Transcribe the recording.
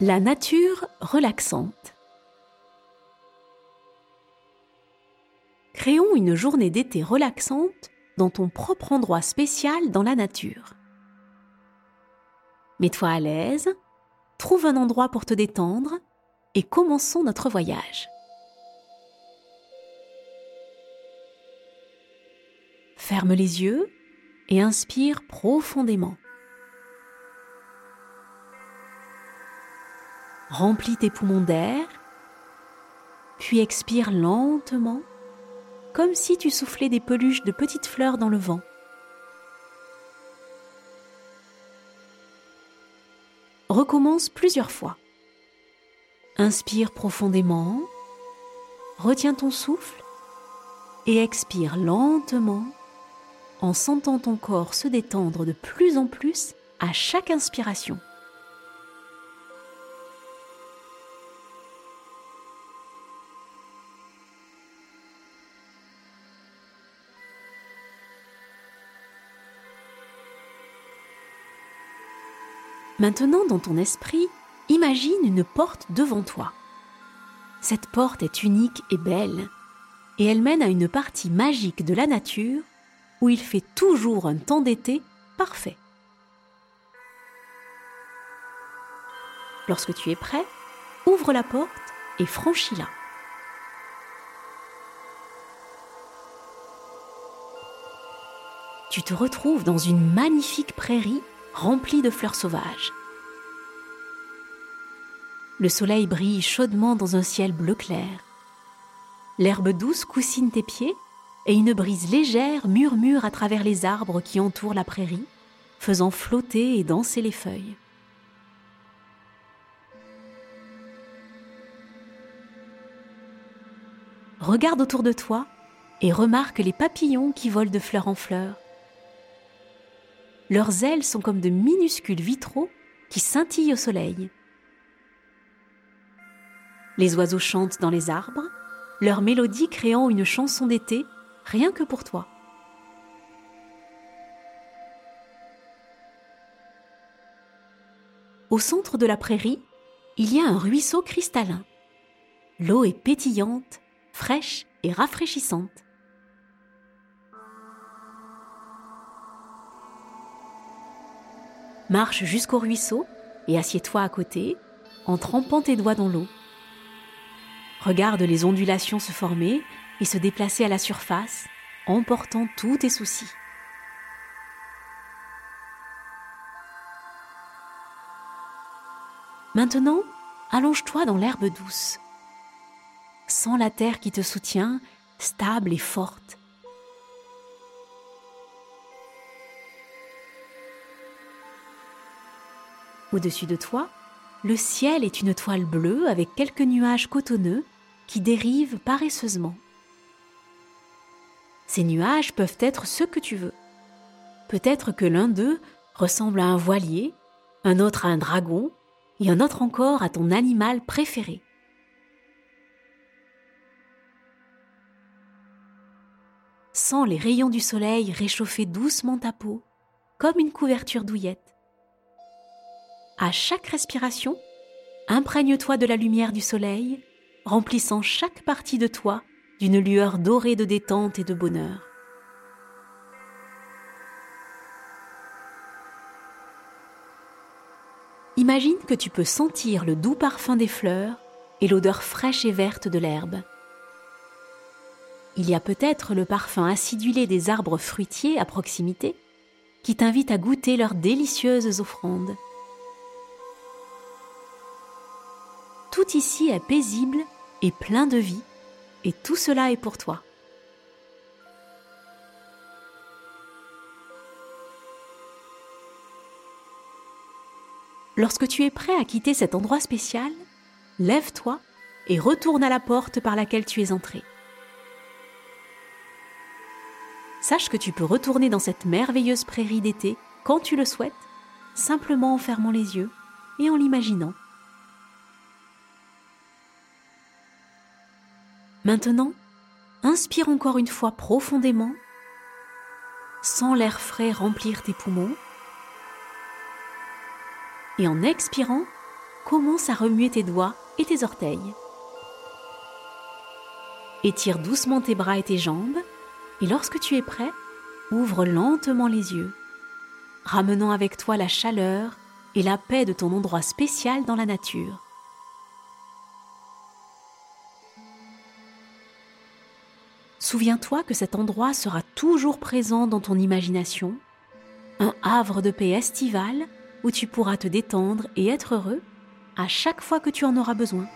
La nature relaxante. Créons une journée d'été relaxante dans ton propre endroit spécial dans la nature. Mets-toi à l'aise, trouve un endroit pour te détendre et commençons notre voyage. Ferme les yeux et inspire profondément. Remplis tes poumons d'air, puis expire lentement, comme si tu soufflais des peluches de petites fleurs dans le vent. Recommence plusieurs fois. Inspire profondément, retiens ton souffle et expire lentement en sentant ton corps se détendre de plus en plus à chaque inspiration. Maintenant, dans ton esprit, imagine une porte devant toi. Cette porte est unique et belle, et elle mène à une partie magique de la nature où il fait toujours un temps d'été parfait. Lorsque tu es prêt, ouvre la porte et franchis-la. Tu te retrouves dans une magnifique prairie remplie de fleurs sauvages. Le soleil brille chaudement dans un ciel bleu clair. L'herbe douce coussine tes pieds et une brise légère murmure à travers les arbres qui entourent la prairie, faisant flotter et danser les feuilles. Regarde autour de toi et remarque les papillons qui volent de fleur en fleur. Leurs ailes sont comme de minuscules vitraux qui scintillent au soleil. Les oiseaux chantent dans les arbres, leur mélodie créant une chanson d'été rien que pour toi. Au centre de la prairie, il y a un ruisseau cristallin. L'eau est pétillante, fraîche et rafraîchissante. Marche jusqu'au ruisseau et assieds-toi à côté en trempant tes doigts dans l'eau. Regarde les ondulations se former et se déplacer à la surface, emportant tous tes soucis. Maintenant, allonge-toi dans l'herbe douce. Sens la terre qui te soutient, stable et forte. Au-dessus de toi, le ciel est une toile bleue avec quelques nuages cotonneux qui dérivent paresseusement. Ces nuages peuvent être ceux que tu veux. Peut-être que l'un d'eux ressemble à un voilier, un autre à un dragon, et un autre encore à ton animal préféré. Sens les rayons du soleil réchauffer doucement ta peau, comme une couverture douillette. À chaque respiration, imprègne-toi de la lumière du soleil, remplissant chaque partie de toi d'une lueur dorée de détente et de bonheur. Imagine que tu peux sentir le doux parfum des fleurs et l'odeur fraîche et verte de l'herbe. Il y a peut-être le parfum acidulé des arbres fruitiers à proximité qui t'invite à goûter leurs délicieuses offrandes. Tout ici est paisible et plein de vie et tout cela est pour toi. Lorsque tu es prêt à quitter cet endroit spécial, lève-toi et retourne à la porte par laquelle tu es entré. Sache que tu peux retourner dans cette merveilleuse prairie d'été quand tu le souhaites, simplement en fermant les yeux et en l'imaginant. Maintenant, inspire encore une fois profondément, sens l'air frais remplir tes poumons, et en expirant, commence à remuer tes doigts et tes orteils. Étire doucement tes bras et tes jambes et lorsque tu es prêt, ouvre lentement les yeux, ramenant avec toi la chaleur et la paix de ton endroit spécial dans la nature. Souviens-toi que cet endroit sera toujours présent dans ton imagination, un havre de paix estival où tu pourras te détendre et être heureux à chaque fois que tu en auras besoin.